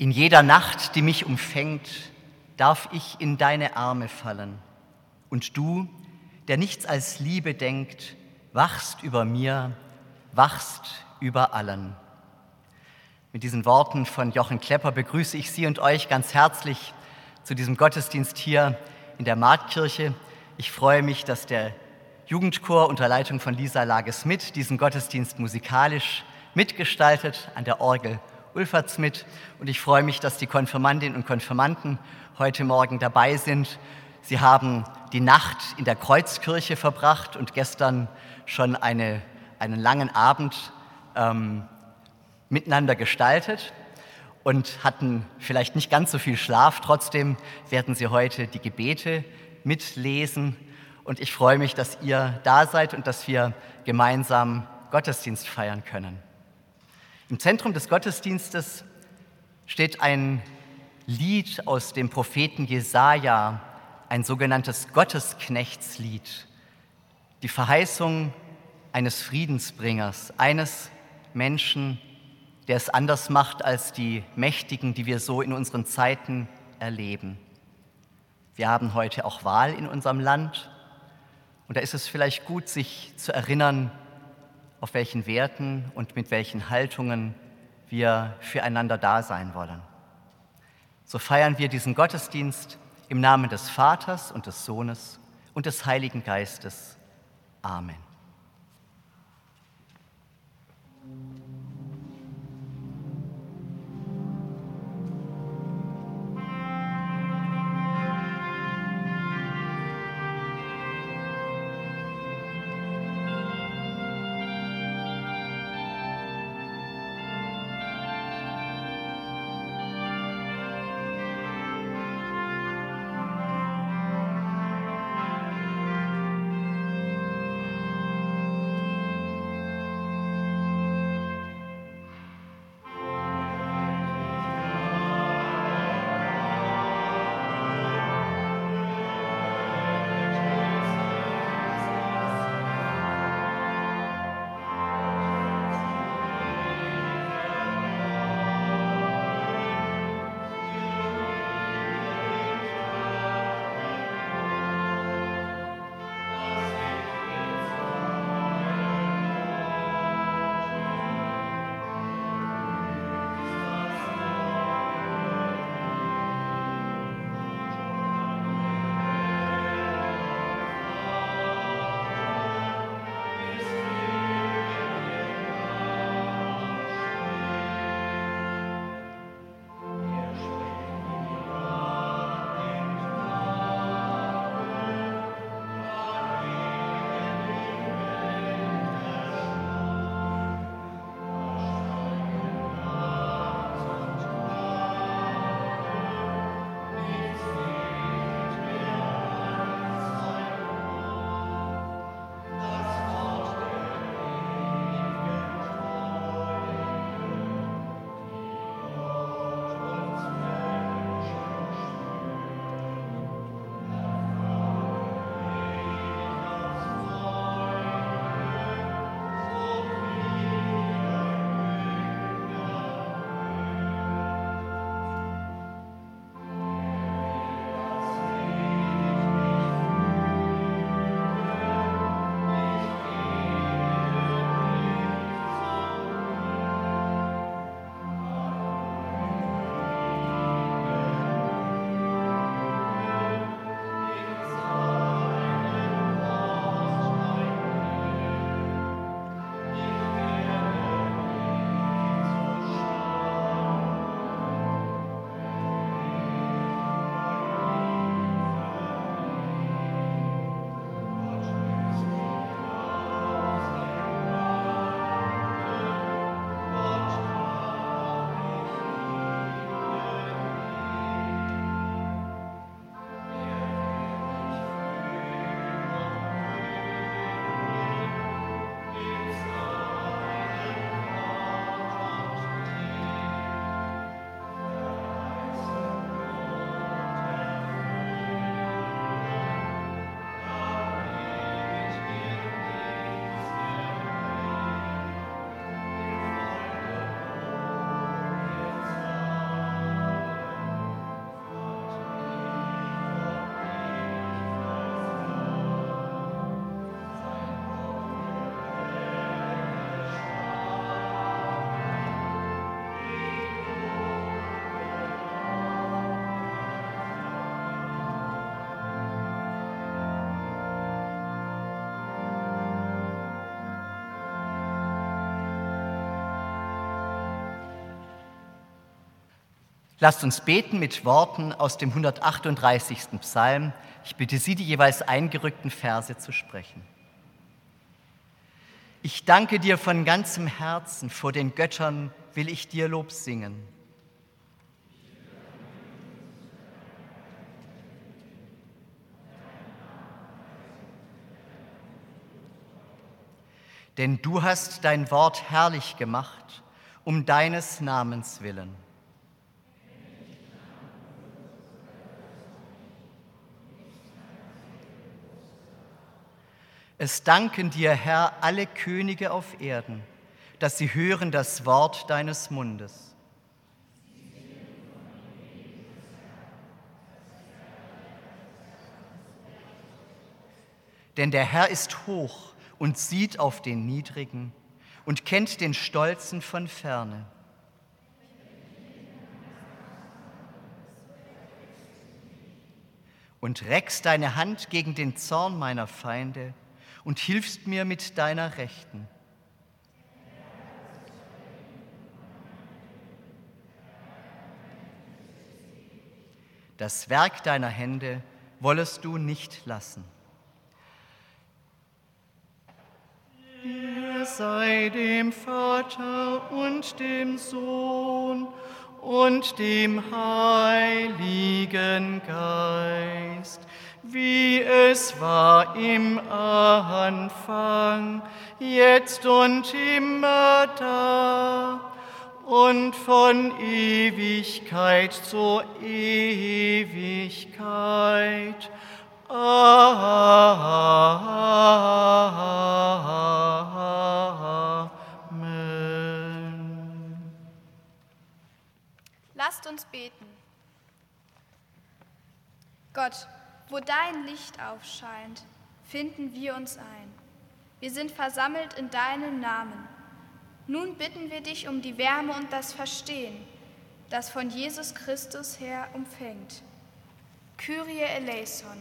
In jeder Nacht, die mich umfängt, darf ich in deine Arme fallen. Und du, der nichts als Liebe denkt, wachst über mir, wachst über allen. Mit diesen Worten von Jochen Klepper begrüße ich Sie und euch ganz herzlich zu diesem Gottesdienst hier in der Marktkirche. Ich freue mich, dass der Jugendchor unter Leitung von Lisa Lages-Smith diesen Gottesdienst musikalisch mitgestaltet, an der Orgel Ulferts mit. Und ich freue mich, dass die Konfirmandinnen und Konfirmanden heute Morgen dabei sind. Sie haben die Nacht in der Kreuzkirche verbracht und gestern schon eine, einen langen Abend ähm, miteinander gestaltet und hatten vielleicht nicht ganz so viel Schlaf. Trotzdem werden Sie heute die Gebete mitlesen. Und ich freue mich, dass ihr da seid und dass wir gemeinsam Gottesdienst feiern können. Im Zentrum des Gottesdienstes steht ein Lied aus dem Propheten Jesaja, ein sogenanntes Gottesknechtslied. Die Verheißung eines Friedensbringers, eines Menschen, der es anders macht als die Mächtigen, die wir so in unseren Zeiten erleben. Wir haben heute auch Wahl in unserem Land und da ist es vielleicht gut, sich zu erinnern, auf welchen Werten und mit welchen Haltungen wir füreinander da sein wollen. So feiern wir diesen Gottesdienst im Namen des Vaters und des Sohnes und des Heiligen Geistes. Amen. Lasst uns beten mit Worten aus dem 138. Psalm. Ich bitte Sie, die jeweils eingerückten Verse zu sprechen. Ich danke dir von ganzem Herzen, vor den Göttern will ich dir Lob singen. Denn du hast dein Wort herrlich gemacht, um deines Namens willen. Es danken dir, Herr, alle Könige auf Erden, dass sie hören das Wort deines Mundes. Denn der Herr ist hoch und sieht auf den Niedrigen und kennt den Stolzen von ferne. Und reckst deine Hand gegen den Zorn meiner Feinde und hilfst mir mit deiner Rechten. Das Werk deiner Hände wollest du nicht lassen. Er sei dem Vater und dem Sohn und dem Heiligen Geist wie es war im Anfang, jetzt und immer da und von Ewigkeit zu Ewigkeit. Amen. Lasst uns beten. Gott, wo dein Licht aufscheint, finden wir uns ein. Wir sind versammelt in deinem Namen. Nun bitten wir dich um die Wärme und das Verstehen, das von Jesus Christus her umfängt. Kyrie eleison.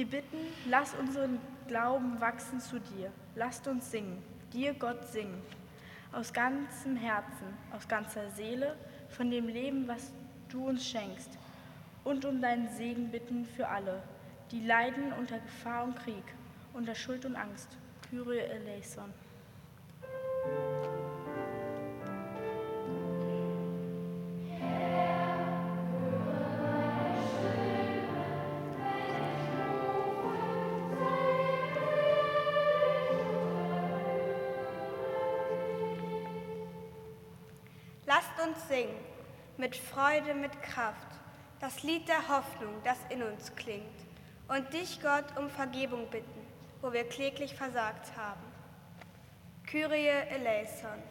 Wir bitten, lass unseren Glauben wachsen zu dir. Lasst uns singen, dir Gott singen. Aus ganzem Herzen, aus ganzer Seele, von dem Leben, was du uns schenkst. Und um deinen Segen bitten für alle, die leiden unter Gefahr und Krieg, unter Schuld und Angst. Kyrie eleison. Singen, mit Freude, mit Kraft, das Lied der Hoffnung, das in uns klingt, und dich, Gott, um Vergebung bitten, wo wir kläglich versagt haben. Kyrie eleison.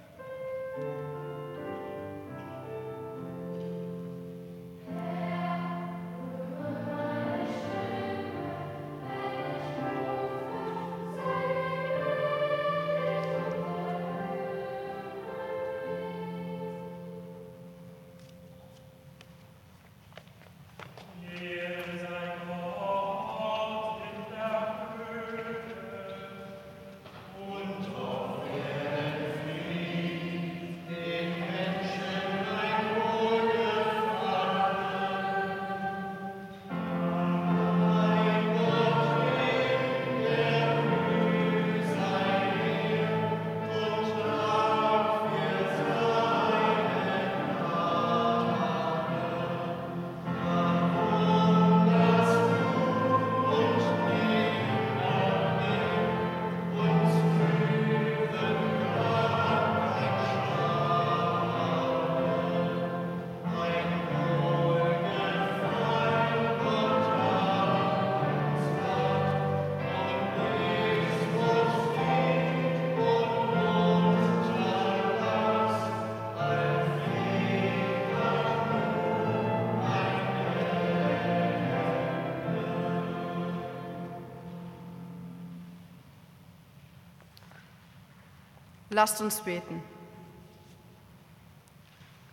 Lasst uns beten.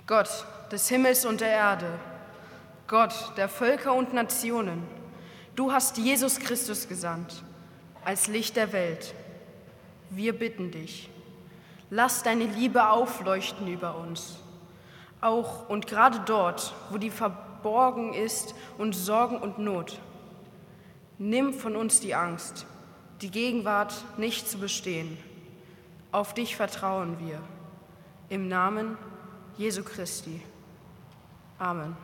Gott des Himmels und der Erde, Gott der Völker und Nationen, du hast Jesus Christus gesandt als Licht der Welt. Wir bitten dich, lass deine Liebe aufleuchten über uns, auch und gerade dort, wo die verborgen ist und Sorgen und Not. Nimm von uns die Angst, die Gegenwart nicht zu bestehen. Auf dich vertrauen wir. Im Namen Jesu Christi. Amen.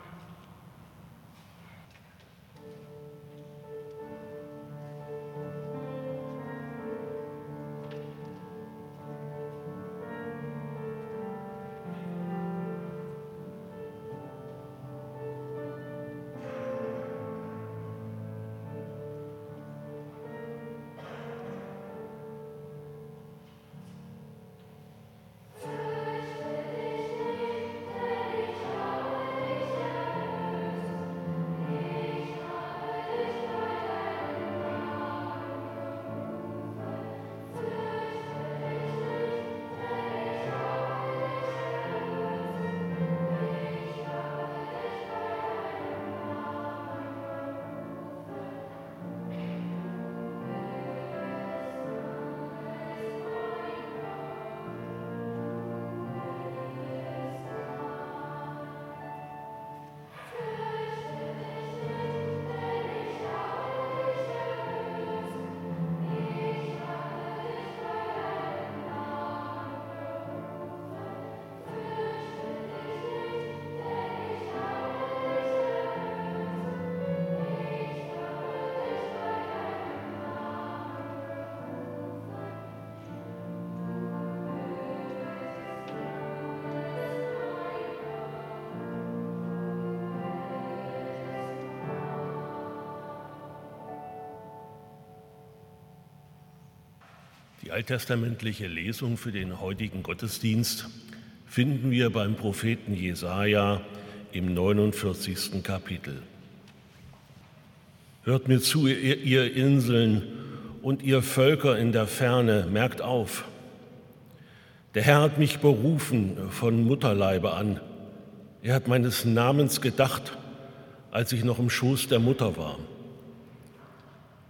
Alttestamentliche Lesung für den heutigen Gottesdienst finden wir beim Propheten Jesaja im 49. Kapitel. Hört mir zu, ihr, ihr Inseln und ihr Völker in der Ferne, merkt auf. Der Herr hat mich berufen von Mutterleibe an. Er hat meines Namens gedacht, als ich noch im Schoß der Mutter war.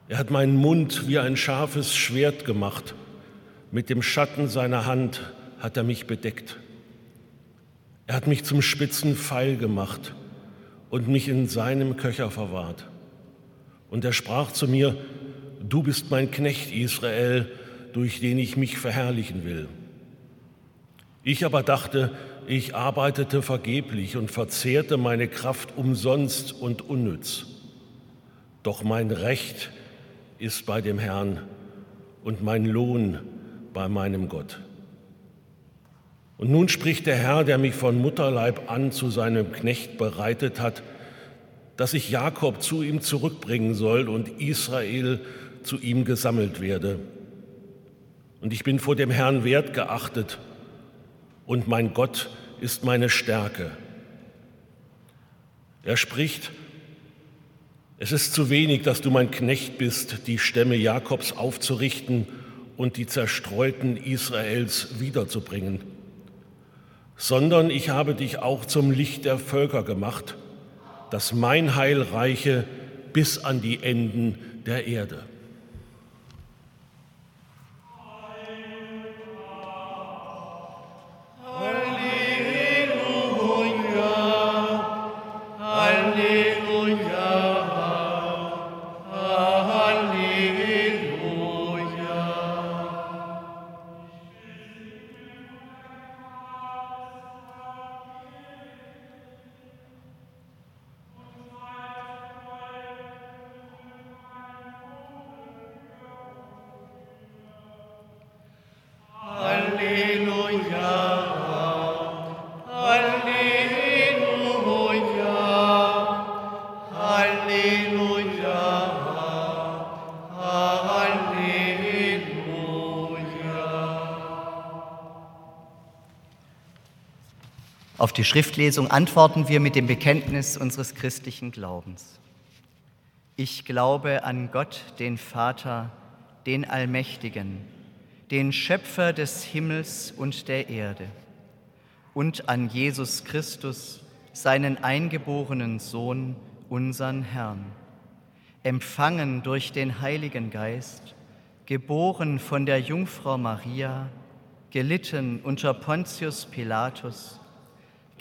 Er hat meinen Mund wie ein scharfes Schwert gemacht mit dem Schatten seiner Hand hat er mich bedeckt. Er hat mich zum spitzen Pfeil gemacht und mich in seinem Köcher verwahrt. Und er sprach zu mir, du bist mein Knecht Israel, durch den ich mich verherrlichen will. Ich aber dachte, ich arbeitete vergeblich und verzehrte meine Kraft umsonst und unnütz. Doch mein Recht ist bei dem Herrn und mein Lohn bei meinem Gott. Und nun spricht der Herr, der mich von Mutterleib an zu seinem Knecht bereitet hat, dass ich Jakob zu ihm zurückbringen soll und Israel zu ihm gesammelt werde. Und ich bin vor dem Herrn wert geachtet und mein Gott ist meine Stärke. Er spricht, es ist zu wenig, dass du mein Knecht bist, die Stämme Jakobs aufzurichten und die Zerstreuten Israels wiederzubringen, sondern ich habe dich auch zum Licht der Völker gemacht, dass mein Heil reiche bis an die Enden der Erde. Auf die Schriftlesung antworten wir mit dem Bekenntnis unseres christlichen Glaubens. Ich glaube an Gott, den Vater, den Allmächtigen, den Schöpfer des Himmels und der Erde, und an Jesus Christus, seinen eingeborenen Sohn, unseren Herrn, empfangen durch den Heiligen Geist, geboren von der Jungfrau Maria, gelitten unter Pontius Pilatus,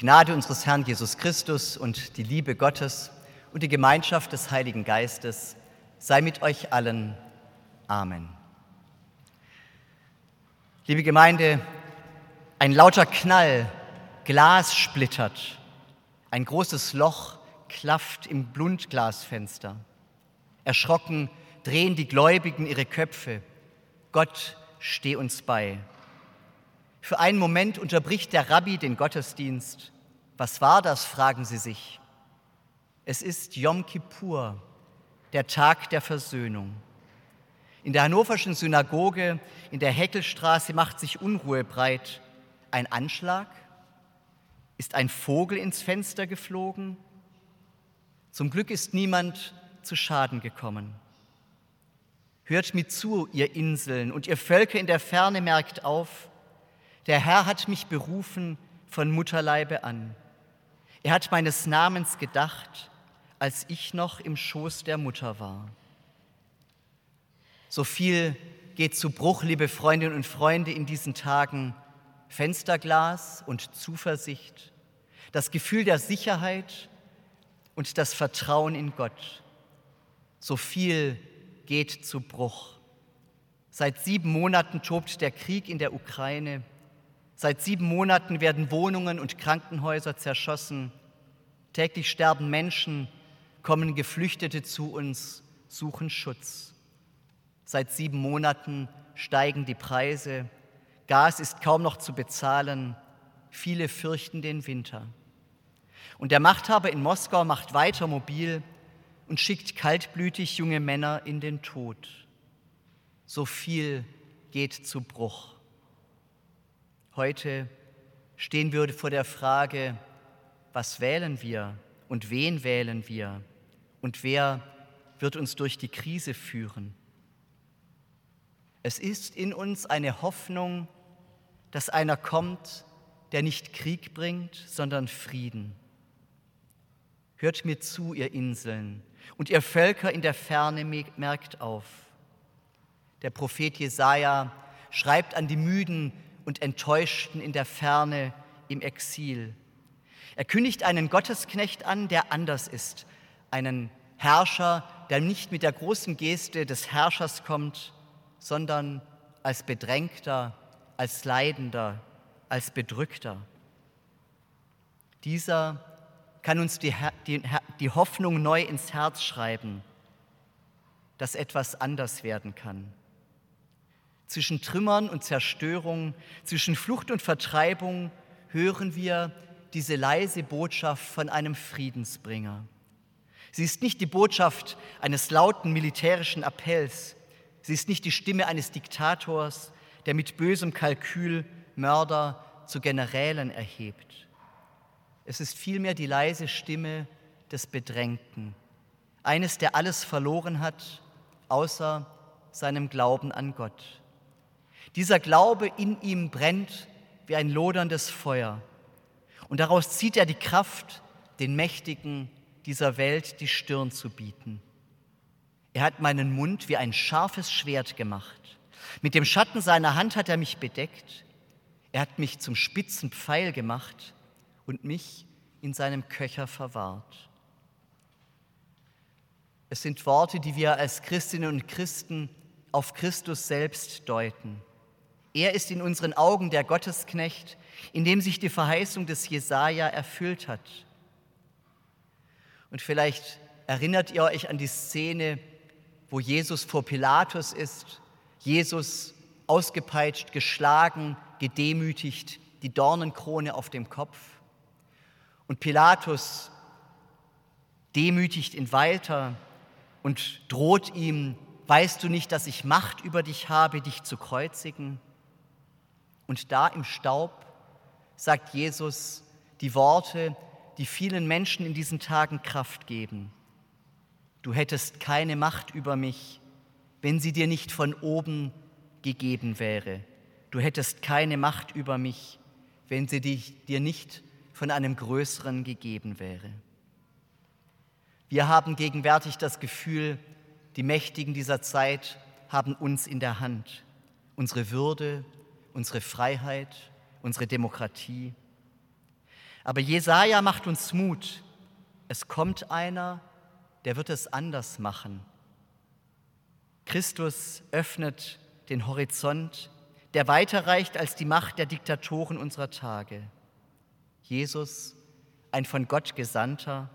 Gnade unseres Herrn Jesus Christus und die Liebe Gottes und die Gemeinschaft des Heiligen Geistes sei mit euch allen. Amen. Liebe Gemeinde, ein lauter Knall, Glas splittert, ein großes Loch klafft im Blundglasfenster. Erschrocken drehen die Gläubigen ihre Köpfe. Gott steh uns bei. Für einen Moment unterbricht der Rabbi den Gottesdienst. Was war das, fragen sie sich. Es ist Yom Kippur, der Tag der Versöhnung. In der hannoverschen Synagoge in der Heckelstraße macht sich Unruhe breit. Ein Anschlag? Ist ein Vogel ins Fenster geflogen? Zum Glück ist niemand zu Schaden gekommen. Hört mir zu, ihr Inseln und ihr Völker in der Ferne merkt auf, der Herr hat mich berufen von Mutterleibe an. Er hat meines Namens gedacht, als ich noch im Schoß der Mutter war. So viel geht zu Bruch, liebe Freundinnen und Freunde, in diesen Tagen. Fensterglas und Zuversicht, das Gefühl der Sicherheit und das Vertrauen in Gott. So viel geht zu Bruch. Seit sieben Monaten tobt der Krieg in der Ukraine. Seit sieben Monaten werden Wohnungen und Krankenhäuser zerschossen. Täglich sterben Menschen, kommen Geflüchtete zu uns, suchen Schutz. Seit sieben Monaten steigen die Preise. Gas ist kaum noch zu bezahlen. Viele fürchten den Winter. Und der Machthaber in Moskau macht weiter mobil und schickt kaltblütig junge Männer in den Tod. So viel geht zu Bruch. Heute stehen wir vor der Frage, was wählen wir und wen wählen wir und wer wird uns durch die Krise führen. Es ist in uns eine Hoffnung, dass einer kommt, der nicht Krieg bringt, sondern Frieden. Hört mir zu, ihr Inseln, und ihr Völker in der Ferne merkt auf. Der Prophet Jesaja schreibt an die Müden und Enttäuschten in der Ferne im Exil. Er kündigt einen Gottesknecht an, der anders ist, einen Herrscher, der nicht mit der großen Geste des Herrschers kommt, sondern als Bedrängter, als Leidender, als Bedrückter. Dieser kann uns die, die, die Hoffnung neu ins Herz schreiben, dass etwas anders werden kann. Zwischen Trümmern und Zerstörung, zwischen Flucht und Vertreibung hören wir diese leise Botschaft von einem Friedensbringer. Sie ist nicht die Botschaft eines lauten militärischen Appells. Sie ist nicht die Stimme eines Diktators, der mit bösem Kalkül Mörder zu Generälen erhebt. Es ist vielmehr die leise Stimme des Bedrängten, eines, der alles verloren hat, außer seinem Glauben an Gott. Dieser Glaube in ihm brennt wie ein loderndes Feuer. Und daraus zieht er die Kraft, den Mächtigen dieser Welt die Stirn zu bieten. Er hat meinen Mund wie ein scharfes Schwert gemacht. Mit dem Schatten seiner Hand hat er mich bedeckt. Er hat mich zum spitzen Pfeil gemacht und mich in seinem Köcher verwahrt. Es sind Worte, die wir als Christinnen und Christen auf Christus selbst deuten. Er ist in unseren Augen der Gottesknecht, in dem sich die Verheißung des Jesaja erfüllt hat. Und vielleicht erinnert ihr euch an die Szene, wo Jesus vor Pilatus ist, Jesus ausgepeitscht, geschlagen, gedemütigt, die Dornenkrone auf dem Kopf. Und Pilatus demütigt ihn weiter und droht ihm, weißt du nicht, dass ich Macht über dich habe, dich zu kreuzigen? Und da im Staub sagt Jesus die Worte, die vielen Menschen in diesen Tagen Kraft geben. Du hättest keine Macht über mich, wenn sie dir nicht von oben gegeben wäre. Du hättest keine Macht über mich, wenn sie dir nicht von einem Größeren gegeben wäre. Wir haben gegenwärtig das Gefühl, die Mächtigen dieser Zeit haben uns in der Hand, unsere Würde, unsere Freiheit, unsere Demokratie. Aber Jesaja macht uns Mut. Es kommt einer, der wird es anders machen. Christus öffnet den Horizont, der weiter reicht als die Macht der Diktatoren unserer Tage. Jesus, ein von Gott Gesandter,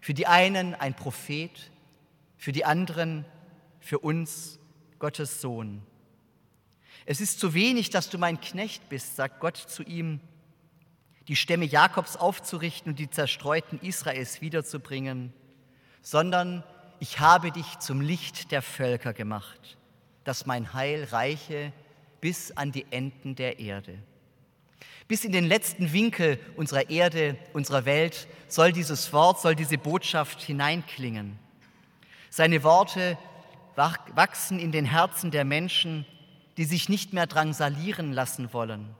für die einen ein Prophet, für die anderen, für uns Gottes Sohn. Es ist zu wenig, dass du mein Knecht bist, sagt Gott zu ihm, die Stämme Jakobs aufzurichten und die zerstreuten Israels wiederzubringen, sondern ich habe dich zum Licht der Völker gemacht, dass mein Heil reiche bis an die Enden der Erde. Bis in den letzten Winkel unserer Erde, unserer Welt soll dieses Wort, soll diese Botschaft hineinklingen. Seine Worte wachsen in den Herzen der Menschen, die sich nicht mehr drangsalieren lassen wollen.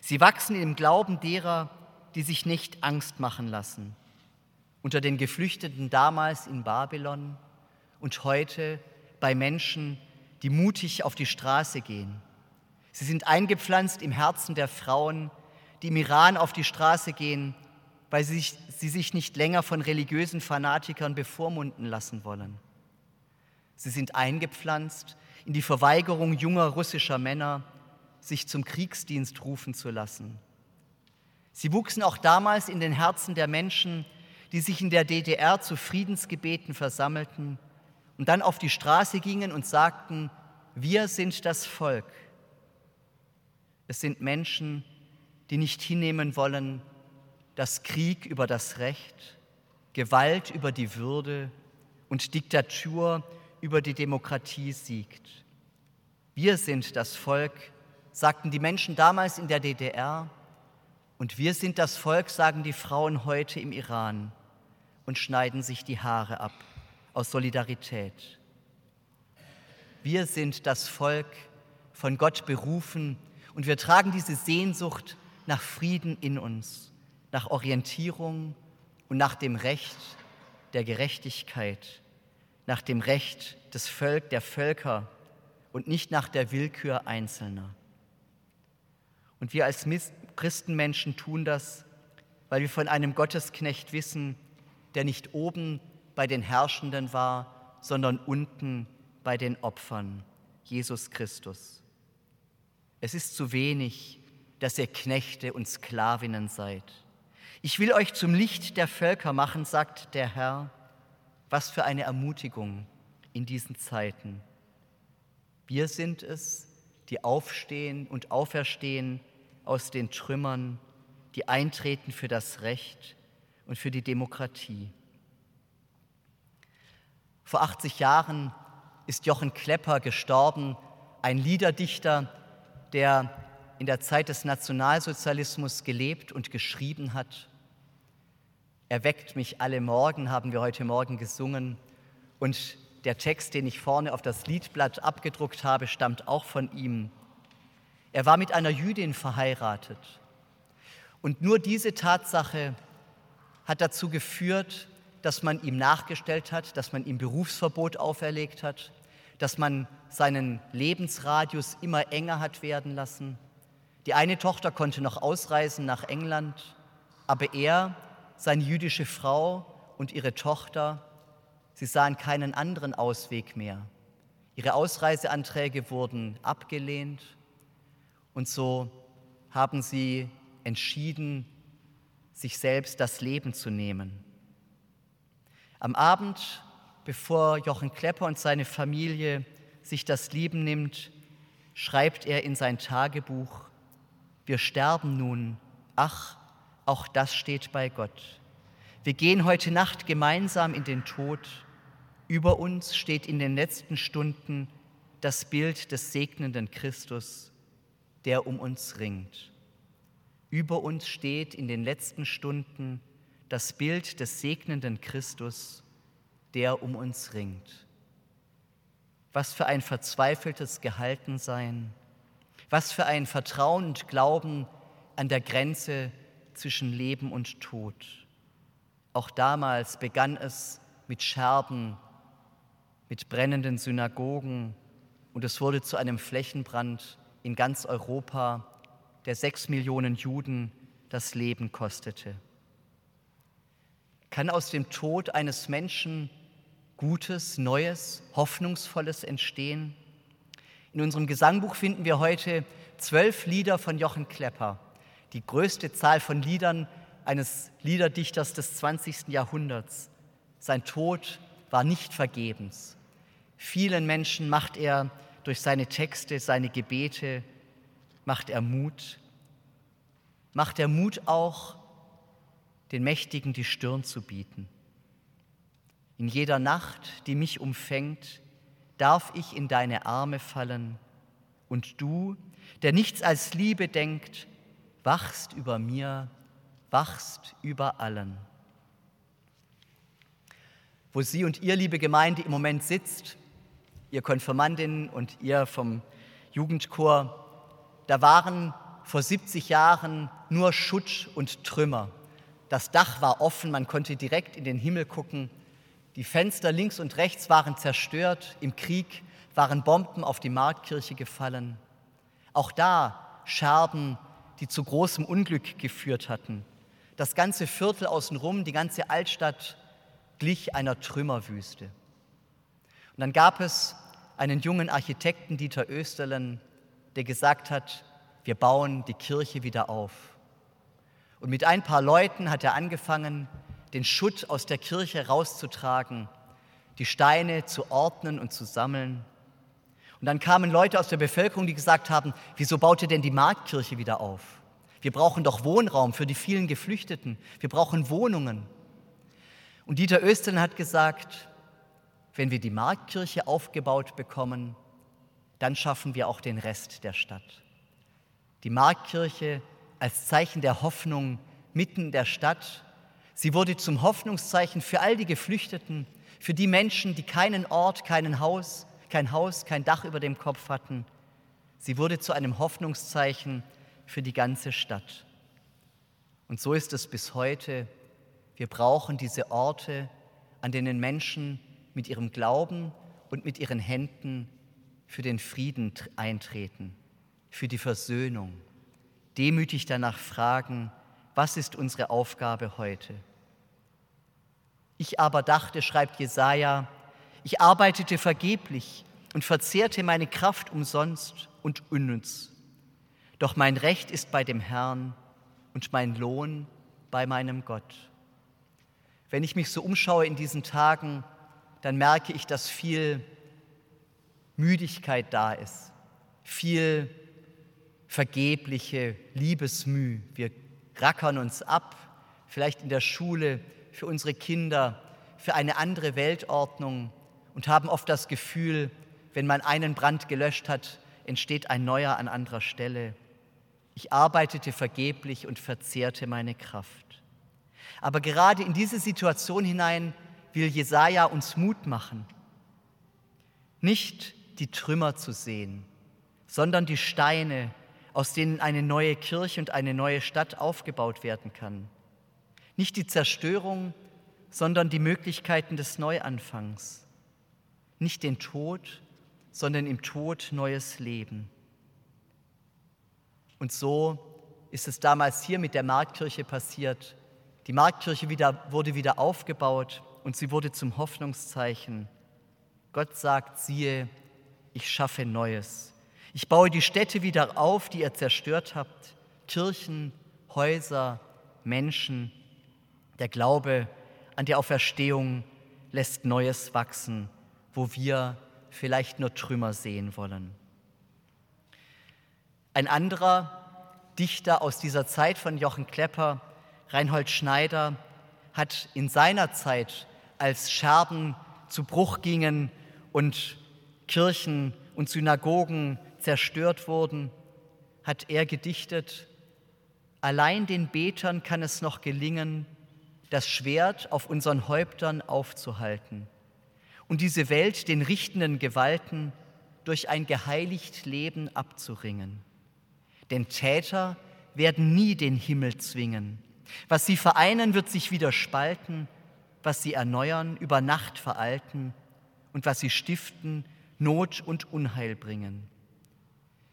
Sie wachsen im Glauben derer, die sich nicht Angst machen lassen. Unter den Geflüchteten damals in Babylon und heute bei Menschen, die mutig auf die Straße gehen. Sie sind eingepflanzt im Herzen der Frauen, die im Iran auf die Straße gehen, weil sie sich, sie sich nicht länger von religiösen Fanatikern bevormunden lassen wollen. Sie sind eingepflanzt in die Verweigerung junger russischer Männer, sich zum Kriegsdienst rufen zu lassen. Sie wuchsen auch damals in den Herzen der Menschen, die sich in der DDR zu Friedensgebeten versammelten und dann auf die Straße gingen und sagten, wir sind das Volk. Es sind Menschen, die nicht hinnehmen wollen, dass Krieg über das Recht, Gewalt über die Würde und Diktatur über die Demokratie siegt. Wir sind das Volk, sagten die Menschen damals in der DDR, und wir sind das Volk, sagen die Frauen heute im Iran und schneiden sich die Haare ab aus Solidarität. Wir sind das Volk, von Gott berufen, und wir tragen diese Sehnsucht nach Frieden in uns, nach Orientierung und nach dem Recht der Gerechtigkeit, nach dem Recht des Völk, der Völker und nicht nach der Willkür Einzelner. Und wir als Christenmenschen tun das, weil wir von einem Gottesknecht wissen, der nicht oben bei den Herrschenden war, sondern unten bei den Opfern, Jesus Christus. Es ist zu wenig, dass ihr Knechte und Sklavinnen seid. Ich will euch zum Licht der Völker machen, sagt der Herr. Was für eine Ermutigung in diesen Zeiten. Wir sind es, die aufstehen und auferstehen aus den Trümmern, die eintreten für das Recht und für die Demokratie. Vor 80 Jahren ist Jochen Klepper gestorben, ein Liederdichter, der in der Zeit des Nationalsozialismus gelebt und geschrieben hat. Er weckt mich alle Morgen, haben wir heute Morgen gesungen. Und der Text, den ich vorne auf das Liedblatt abgedruckt habe, stammt auch von ihm. Er war mit einer Jüdin verheiratet. Und nur diese Tatsache hat dazu geführt, dass man ihm nachgestellt hat, dass man ihm Berufsverbot auferlegt hat, dass man seinen Lebensradius immer enger hat werden lassen. Die eine Tochter konnte noch ausreisen nach England, aber er, seine jüdische Frau und ihre Tochter, sie sahen keinen anderen Ausweg mehr. Ihre Ausreiseanträge wurden abgelehnt und so haben sie entschieden, sich selbst das Leben zu nehmen. Am Abend, bevor Jochen Klepper und seine Familie sich das Leben nimmt, schreibt er in sein Tagebuch, wir sterben nun, ach, auch das steht bei Gott. Wir gehen heute Nacht gemeinsam in den Tod. Über uns steht in den letzten Stunden das Bild des segnenden Christus, der um uns ringt. Über uns steht in den letzten Stunden das Bild des segnenden Christus, der um uns ringt. Was für ein verzweifeltes Gehaltensein, was für ein Vertrauen und Glauben an der Grenze zwischen Leben und Tod. Auch damals begann es mit Scherben, mit brennenden Synagogen und es wurde zu einem Flächenbrand in ganz Europa, der sechs Millionen Juden das Leben kostete. Kann aus dem Tod eines Menschen Gutes, Neues, Hoffnungsvolles entstehen? In unserem Gesangbuch finden wir heute zwölf Lieder von Jochen Klepper, die größte Zahl von Liedern eines Liederdichters des 20. Jahrhunderts. Sein Tod war nicht vergebens. Vielen Menschen macht er durch seine Texte, seine Gebete, macht er Mut. Macht er Mut auch, den Mächtigen die Stirn zu bieten. In jeder Nacht, die mich umfängt, darf ich in deine Arme fallen und du, der nichts als Liebe denkt, wachst über mir, wachst über allen. Wo Sie und Ihr, liebe Gemeinde, im Moment sitzt, ihr Konfirmandinnen und ihr vom Jugendchor, da waren vor 70 Jahren nur Schutt und Trümmer. Das Dach war offen, man konnte direkt in den Himmel gucken. Die Fenster links und rechts waren zerstört. Im Krieg waren Bomben auf die Marktkirche gefallen. Auch da Scherben, die zu großem Unglück geführt hatten. Das ganze Viertel außenrum, die ganze Altstadt glich einer Trümmerwüste. Und dann gab es einen jungen Architekten, Dieter Österlen, der gesagt hat, wir bauen die Kirche wieder auf. Und mit ein paar Leuten hat er angefangen, den Schutt aus der Kirche rauszutragen, die Steine zu ordnen und zu sammeln. Und dann kamen Leute aus der Bevölkerung, die gesagt haben, wieso baut ihr denn die Marktkirche wieder auf? Wir brauchen doch Wohnraum für die vielen Geflüchteten. Wir brauchen Wohnungen. Und Dieter Österlen hat gesagt, wenn wir die Marktkirche aufgebaut bekommen, dann schaffen wir auch den Rest der Stadt. Die Marktkirche als Zeichen der Hoffnung mitten in der Stadt. Sie wurde zum Hoffnungszeichen für all die Geflüchteten, für die Menschen, die keinen Ort, kein Haus, kein Haus, kein Dach über dem Kopf hatten. Sie wurde zu einem Hoffnungszeichen für die ganze Stadt. Und so ist es bis heute. Wir brauchen diese Orte, an denen Menschen mit ihrem Glauben und mit ihren Händen für den Frieden eintreten, für die Versöhnung, demütig danach fragen, was ist unsere Aufgabe heute? Ich aber dachte, schreibt Jesaja, ich arbeitete vergeblich und verzehrte meine Kraft umsonst und unnütz. Doch mein Recht ist bei dem Herrn und mein Lohn bei meinem Gott. Wenn ich mich so umschaue in diesen Tagen, dann merke ich, dass viel Müdigkeit da ist, viel vergebliche Liebesmüh. Wir rackern uns ab, vielleicht in der Schule, für unsere Kinder, für eine andere Weltordnung und haben oft das Gefühl, wenn man einen Brand gelöscht hat, entsteht ein neuer an anderer Stelle. Ich arbeitete vergeblich und verzehrte meine Kraft. Aber gerade in diese Situation hinein will Jesaja uns Mut machen, nicht die Trümmer zu sehen, sondern die Steine, aus denen eine neue Kirche und eine neue Stadt aufgebaut werden kann. Nicht die Zerstörung, sondern die Möglichkeiten des Neuanfangs. Nicht den Tod, sondern im Tod neues Leben. Und so ist es damals hier mit der Marktkirche passiert. Die Marktkirche wieder, wurde wieder aufgebaut und sie wurde zum Hoffnungszeichen. Gott sagt, siehe, ich schaffe Neues. Ich baue die Städte wieder auf, die ihr zerstört habt. Kirchen, Häuser, Menschen. Der Glaube an die Auferstehung lässt Neues wachsen, wo wir vielleicht nur Trümmer sehen wollen. Ein anderer Dichter aus dieser Zeit von Jochen Klepper, Reinhold Schneider, hat in seiner Zeit als Scherben zu Bruch gingen und Kirchen und Synagogen zerstört wurden, hat er gedichtet, allein den Betern kann es noch gelingen, das Schwert auf unseren Häuptern aufzuhalten und diese Welt den richtenden Gewalten durch ein geheiligt Leben abzuringen. Denn Täter werden nie den Himmel zwingen. Was sie vereinen, wird sich wieder spalten was sie erneuern, über Nacht veralten und was sie stiften, Not und Unheil bringen.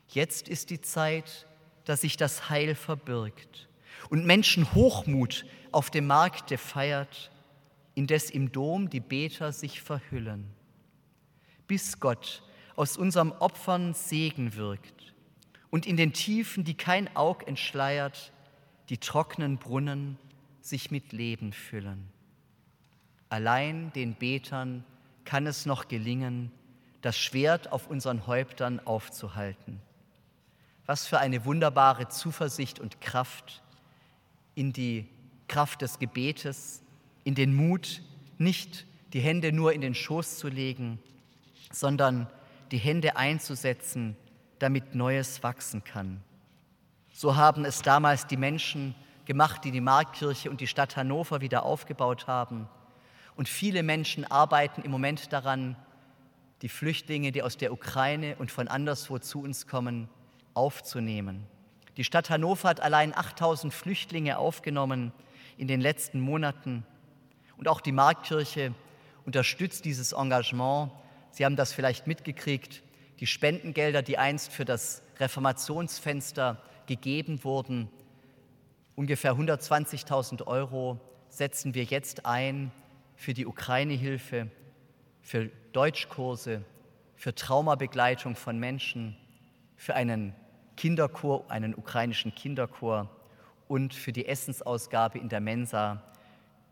Jetzt ist die Zeit, dass sich das Heil verbirgt und Menschen Hochmut auf dem Markte feiert. Indes im Dom die Beter sich verhüllen. Bis Gott aus unserem Opfern Segen wirkt und in den Tiefen, die kein Aug entschleiert, die trockenen Brunnen sich mit Leben füllen. Allein den Betern kann es noch gelingen, das Schwert auf unseren Häuptern aufzuhalten. Was für eine wunderbare Zuversicht und Kraft in die Kraft des Gebetes, in den Mut, nicht die Hände nur in den Schoß zu legen, sondern die Hände einzusetzen, damit Neues wachsen kann. So haben es damals die Menschen gemacht, die die Marktkirche und die Stadt Hannover wieder aufgebaut haben. Und viele Menschen arbeiten im Moment daran, die Flüchtlinge, die aus der Ukraine und von anderswo zu uns kommen, aufzunehmen. Die Stadt Hannover hat allein 8000 Flüchtlinge aufgenommen in den letzten Monaten. Und auch die Marktkirche unterstützt dieses Engagement. Sie haben das vielleicht mitgekriegt. Die Spendengelder, die einst für das Reformationsfenster gegeben wurden, ungefähr 120.000 Euro, setzen wir jetzt ein für die Ukraine-Hilfe, für Deutschkurse, für Traumabegleitung von Menschen, für einen Kinderchor, einen ukrainischen Kinderchor und für die Essensausgabe in der Mensa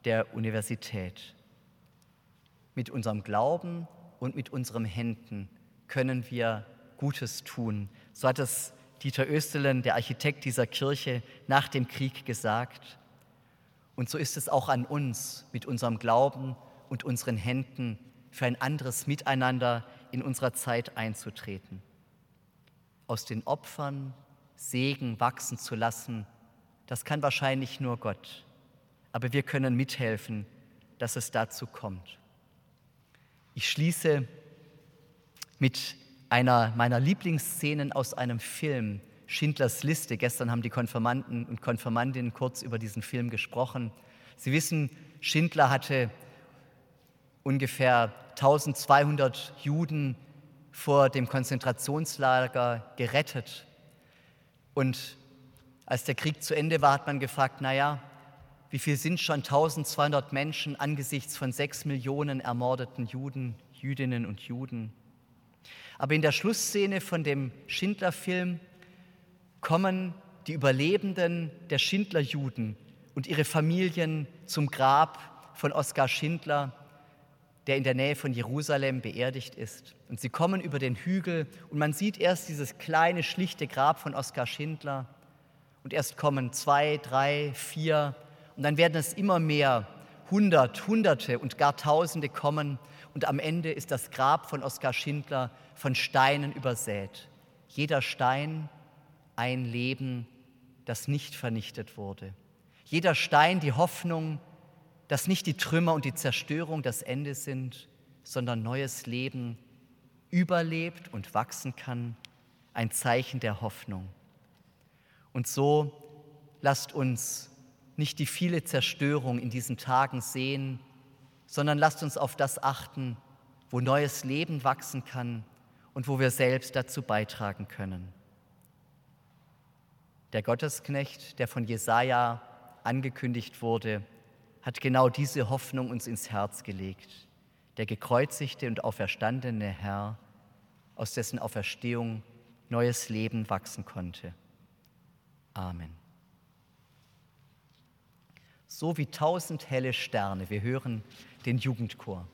der Universität. Mit unserem Glauben und mit unseren Händen können wir Gutes tun. So hat es Dieter Östelen, der Architekt dieser Kirche, nach dem Krieg gesagt. Und so ist es auch an uns, mit unserem Glauben und unseren Händen für ein anderes Miteinander in unserer Zeit einzutreten aus den Opfern Segen wachsen zu lassen, das kann wahrscheinlich nur Gott. Aber wir können mithelfen, dass es dazu kommt. Ich schließe mit einer meiner Lieblingsszenen aus einem Film, Schindlers Liste. Gestern haben die Konfirmanden und Konfirmandinnen kurz über diesen Film gesprochen. Sie wissen, Schindler hatte ungefähr 1200 Juden vor dem Konzentrationslager gerettet. Und als der Krieg zu Ende war, hat man gefragt, naja, wie viel sind schon 1200 Menschen angesichts von sechs Millionen ermordeten Juden, Jüdinnen und Juden? Aber in der Schlussszene von dem Schindler-Film kommen die Überlebenden der Schindler-Juden und ihre Familien zum Grab von Oskar Schindler der in der Nähe von Jerusalem beerdigt ist. Und sie kommen über den Hügel und man sieht erst dieses kleine, schlichte Grab von Oskar Schindler. Und erst kommen zwei, drei, vier und dann werden es immer mehr, hundert, hunderte und gar tausende kommen. Und am Ende ist das Grab von Oskar Schindler von Steinen übersät. Jeder Stein ein Leben, das nicht vernichtet wurde. Jeder Stein die Hoffnung, dass nicht die Trümmer und die Zerstörung das Ende sind, sondern neues Leben überlebt und wachsen kann, ein Zeichen der Hoffnung. Und so lasst uns nicht die viele Zerstörung in diesen Tagen sehen, sondern lasst uns auf das achten, wo neues Leben wachsen kann und wo wir selbst dazu beitragen können. Der Gottesknecht, der von Jesaja angekündigt wurde, hat genau diese Hoffnung uns ins Herz gelegt. Der gekreuzigte und auferstandene Herr, aus dessen Auferstehung neues Leben wachsen konnte. Amen. So wie tausend helle Sterne, wir hören den Jugendchor.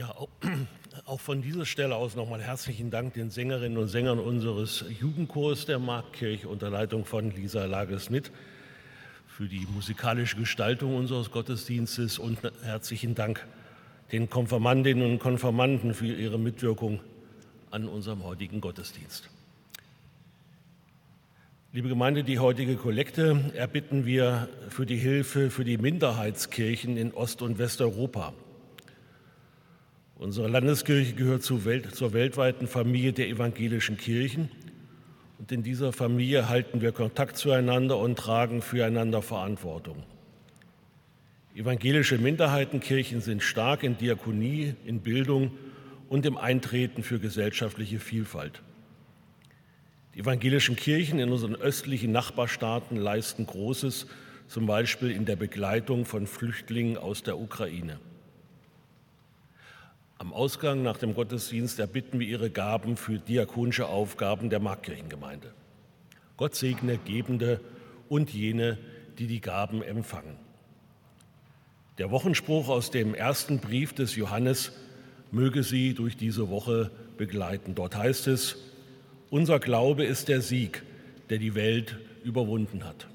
Ja, auch von dieser Stelle aus nochmal herzlichen Dank den Sängerinnen und Sängern unseres Jugendchors der Marktkirche unter Leitung von Lisa Lagesmith für die musikalische Gestaltung unseres Gottesdienstes und herzlichen Dank den Konfirmandinnen und Konfirmanden für ihre Mitwirkung an unserem heutigen Gottesdienst. Liebe Gemeinde, die heutige Kollekte erbitten wir für die Hilfe für die Minderheitskirchen in Ost- und Westeuropa. Unsere Landeskirche gehört zur, Welt, zur weltweiten Familie der evangelischen Kirchen. Und in dieser Familie halten wir Kontakt zueinander und tragen füreinander Verantwortung. Evangelische Minderheitenkirchen sind stark in Diakonie, in Bildung und im Eintreten für gesellschaftliche Vielfalt. Die evangelischen Kirchen in unseren östlichen Nachbarstaaten leisten Großes, zum Beispiel in der Begleitung von Flüchtlingen aus der Ukraine. Am Ausgang nach dem Gottesdienst erbitten wir Ihre Gaben für diakonische Aufgaben der Markkirchengemeinde. Gott segne Gebende und jene, die die Gaben empfangen. Der Wochenspruch aus dem ersten Brief des Johannes möge Sie durch diese Woche begleiten. Dort heißt es, unser Glaube ist der Sieg, der die Welt überwunden hat.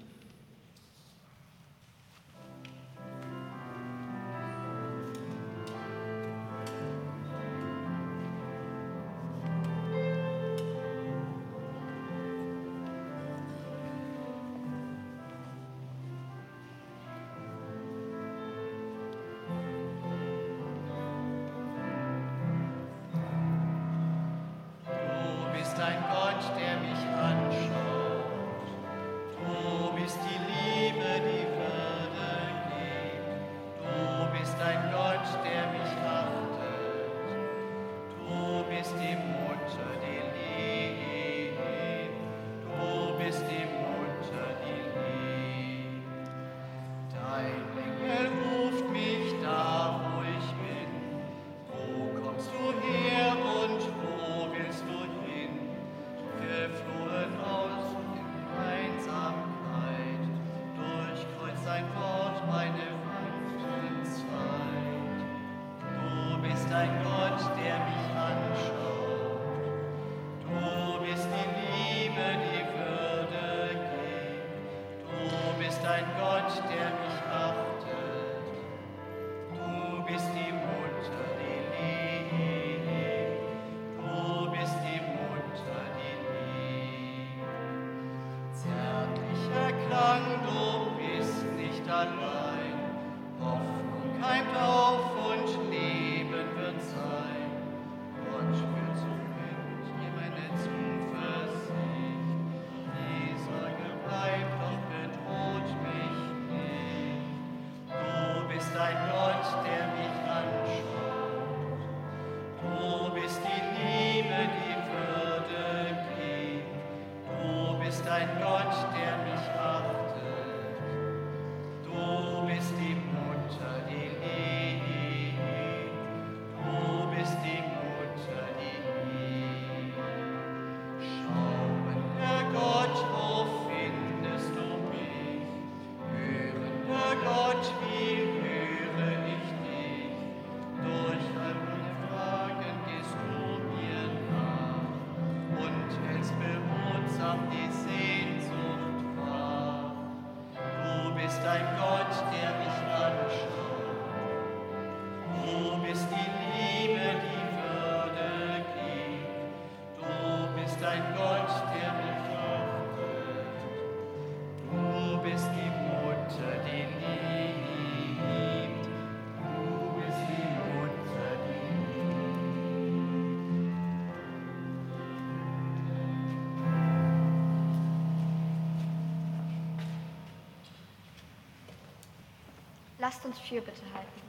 Lasst uns Fürbitte halten.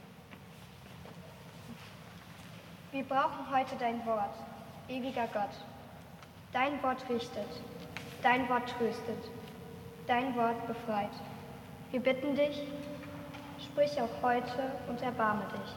Wir brauchen heute dein Wort, ewiger Gott. Dein Wort richtet, dein Wort tröstet, dein Wort befreit. Wir bitten dich, sprich auch heute und erbarme dich.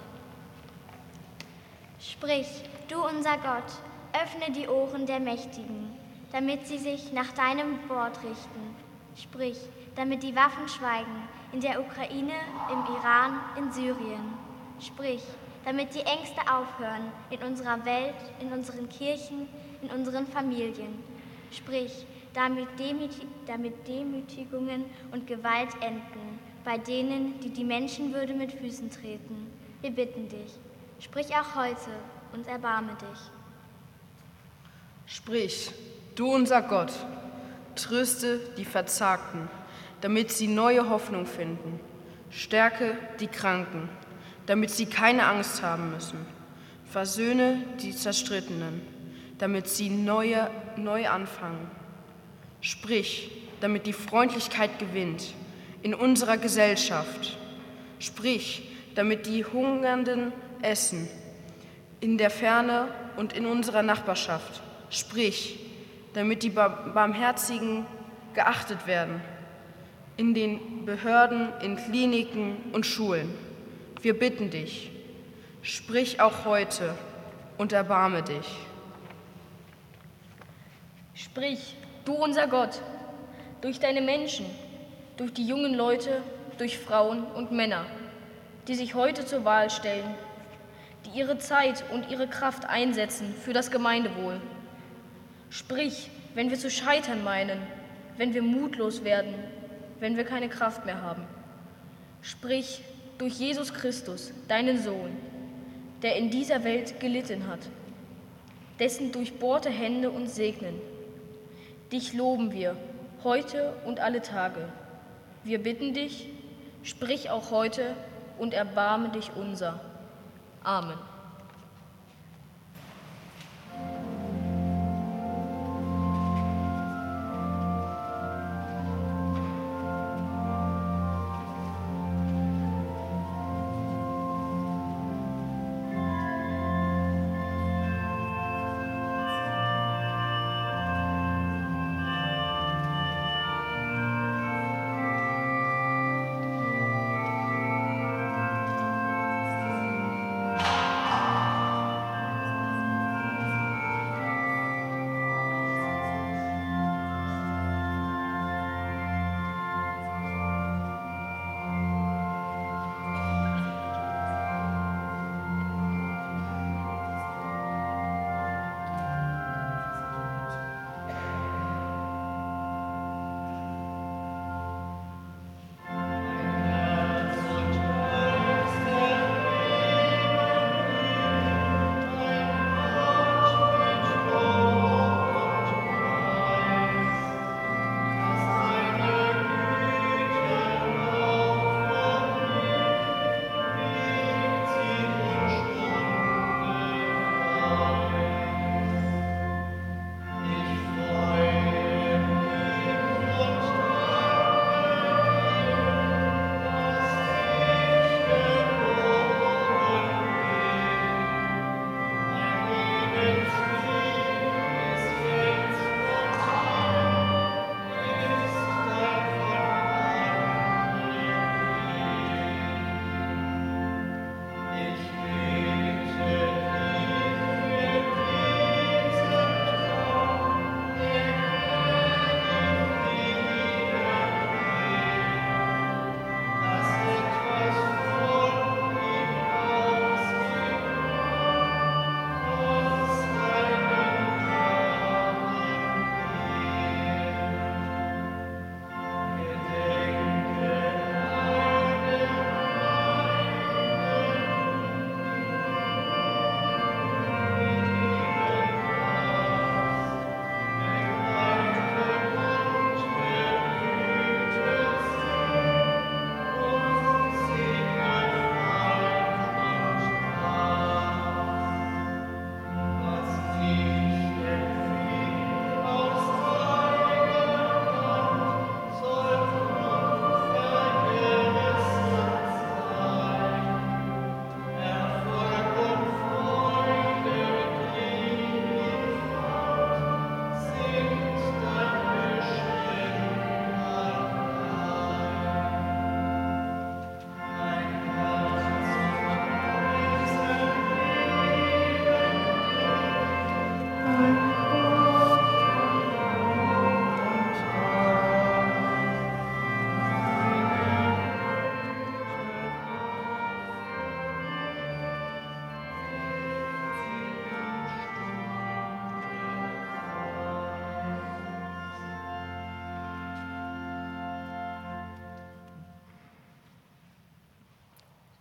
Sprich, du unser Gott, öffne die Ohren der Mächtigen, damit sie sich nach deinem Wort richten. Sprich, damit die Waffen schweigen in der Ukraine, im Iran, in Syrien. Sprich, damit die Ängste aufhören in unserer Welt, in unseren Kirchen, in unseren Familien. Sprich, damit, Demüti damit Demütigungen und Gewalt enden, bei denen, die die Menschenwürde mit Füßen treten. Wir bitten dich, sprich auch heute und erbarme dich. Sprich, du unser Gott, tröste die Verzagten, damit sie neue Hoffnung finden. Stärke die Kranken, damit sie keine Angst haben müssen. Versöhne die Zerstrittenen, damit sie neue, neu anfangen. Sprich, damit die Freundlichkeit gewinnt in unserer Gesellschaft. Sprich, damit die Hungernden essen in der Ferne und in unserer Nachbarschaft. Sprich, damit die Barmherzigen geachtet werden in den Behörden, in Kliniken und Schulen. Wir bitten dich, sprich auch heute und erbarme dich. Sprich, du unser Gott, durch deine Menschen, durch die jungen Leute, durch Frauen und Männer, die sich heute zur Wahl stellen, die ihre Zeit und ihre Kraft einsetzen für das Gemeindewohl. Sprich, wenn wir zu scheitern meinen, wenn wir mutlos werden, wenn wir keine Kraft mehr haben. Sprich, durch Jesus Christus, deinen Sohn, der in dieser Welt gelitten hat, dessen durchbohrte Hände uns segnen. Dich loben wir heute und alle Tage. Wir bitten dich, sprich auch heute und erbarme dich unser. Amen.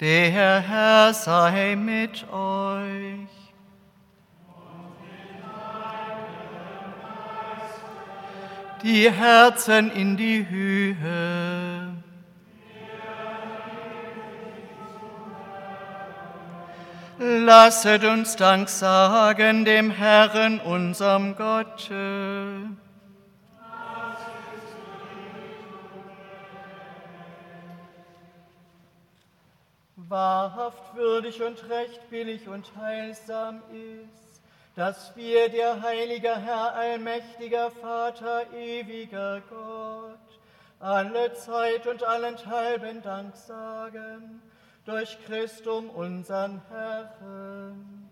Der Herr sei mit euch. Die Herzen in die Höhe. Lasset uns Dank sagen dem Herrn, unserem Gott. Wahrhaft würdig und recht billig und heilsam ist, dass wir, der heilige Herr, allmächtiger Vater, ewiger Gott, alle Zeit und allenthalben Dank sagen durch Christum unseren Herrn,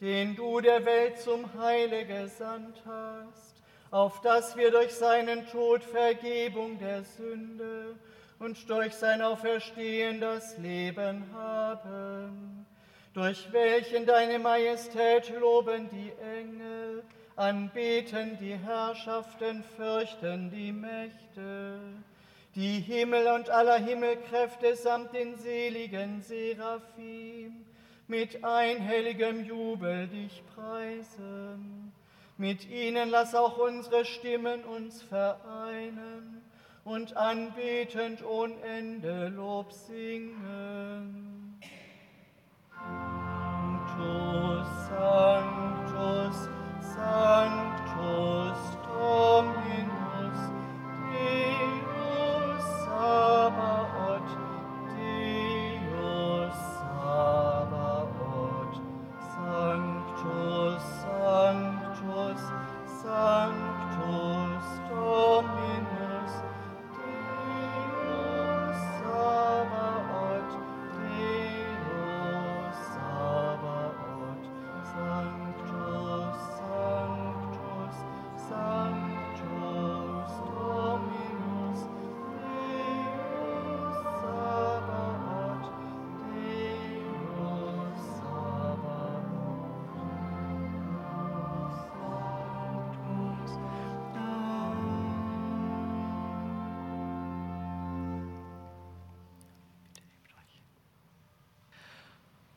den du der Welt zum Heile gesandt hast, auf dass wir durch seinen Tod Vergebung der Sünde und durch sein Auferstehen das Leben haben, durch welchen deine Majestät loben die Engel, anbeten die Herrschaften, fürchten die Mächte, die Himmel und aller Himmelkräfte samt den seligen Seraphim mit einhelligem Jubel dich preisen. Mit ihnen lass auch unsere Stimmen uns vereinen und anbetend ohne Ende Lob singen. Sanctus, Sanctus, Sanctus, Dominus,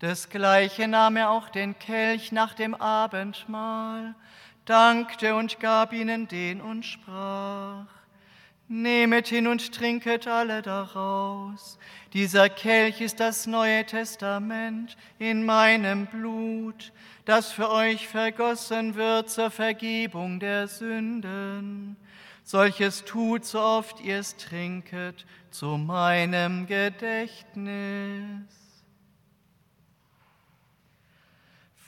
Desgleichen nahm er auch den Kelch nach dem Abendmahl, dankte und gab ihnen den und sprach, Nehmet hin und trinket alle daraus. Dieser Kelch ist das Neue Testament in meinem Blut, das für euch vergossen wird zur Vergebung der Sünden. Solches tut, so oft ihr es trinket, zu meinem Gedächtnis.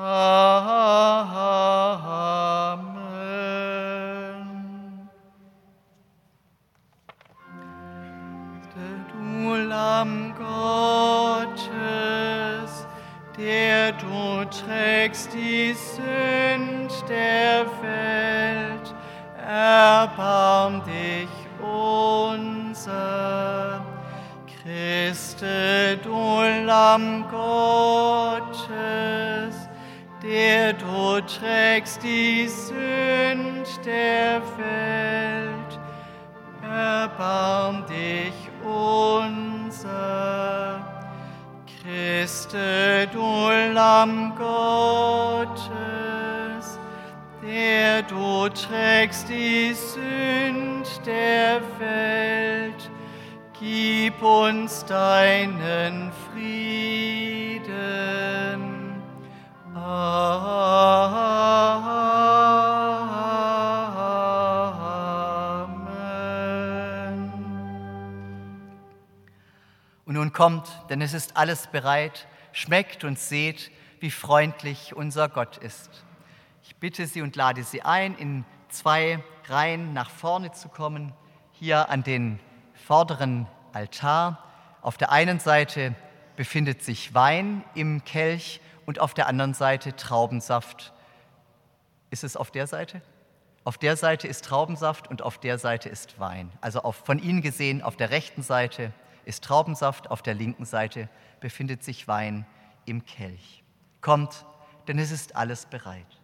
Amen. Du Lamm Gottes, der du trägst die Sünd der Welt, erbarm dich unser. Christe, du Lamm Gottes, der du trägst die Sünd der Welt, erbarm dich unser. Christe, du Lamm Gottes, der du trägst die Sünd der Welt, gib uns deinen Frieden. Amen. Und nun kommt, denn es ist alles bereit, schmeckt und seht, wie freundlich unser Gott ist. Ich bitte Sie und lade Sie ein, in zwei Reihen nach vorne zu kommen, hier an den vorderen Altar. Auf der einen Seite befindet sich Wein im Kelch und auf der anderen Seite Traubensaft. Ist es auf der Seite? Auf der Seite ist Traubensaft und auf der Seite ist Wein. Also auf, von Ihnen gesehen, auf der rechten Seite ist Traubensaft, auf der linken Seite befindet sich Wein im Kelch. Kommt, denn es ist alles bereit.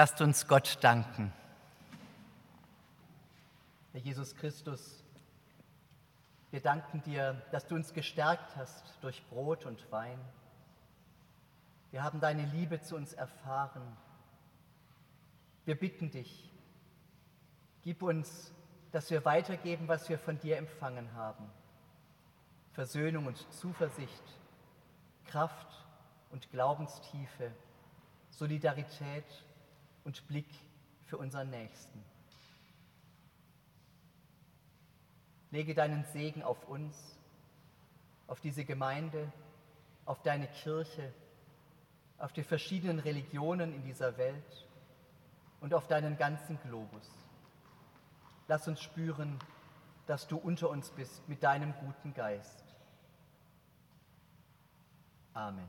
Lasst uns Gott danken. Herr Jesus Christus, wir danken dir, dass du uns gestärkt hast durch Brot und Wein. Wir haben deine Liebe zu uns erfahren. Wir bitten dich, gib uns, dass wir weitergeben, was wir von dir empfangen haben. Versöhnung und Zuversicht, Kraft und Glaubenstiefe, Solidarität und Blick für unseren Nächsten. Lege deinen Segen auf uns, auf diese Gemeinde, auf deine Kirche, auf die verschiedenen Religionen in dieser Welt und auf deinen ganzen Globus. Lass uns spüren, dass du unter uns bist mit deinem guten Geist. Amen.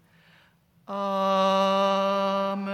Amen.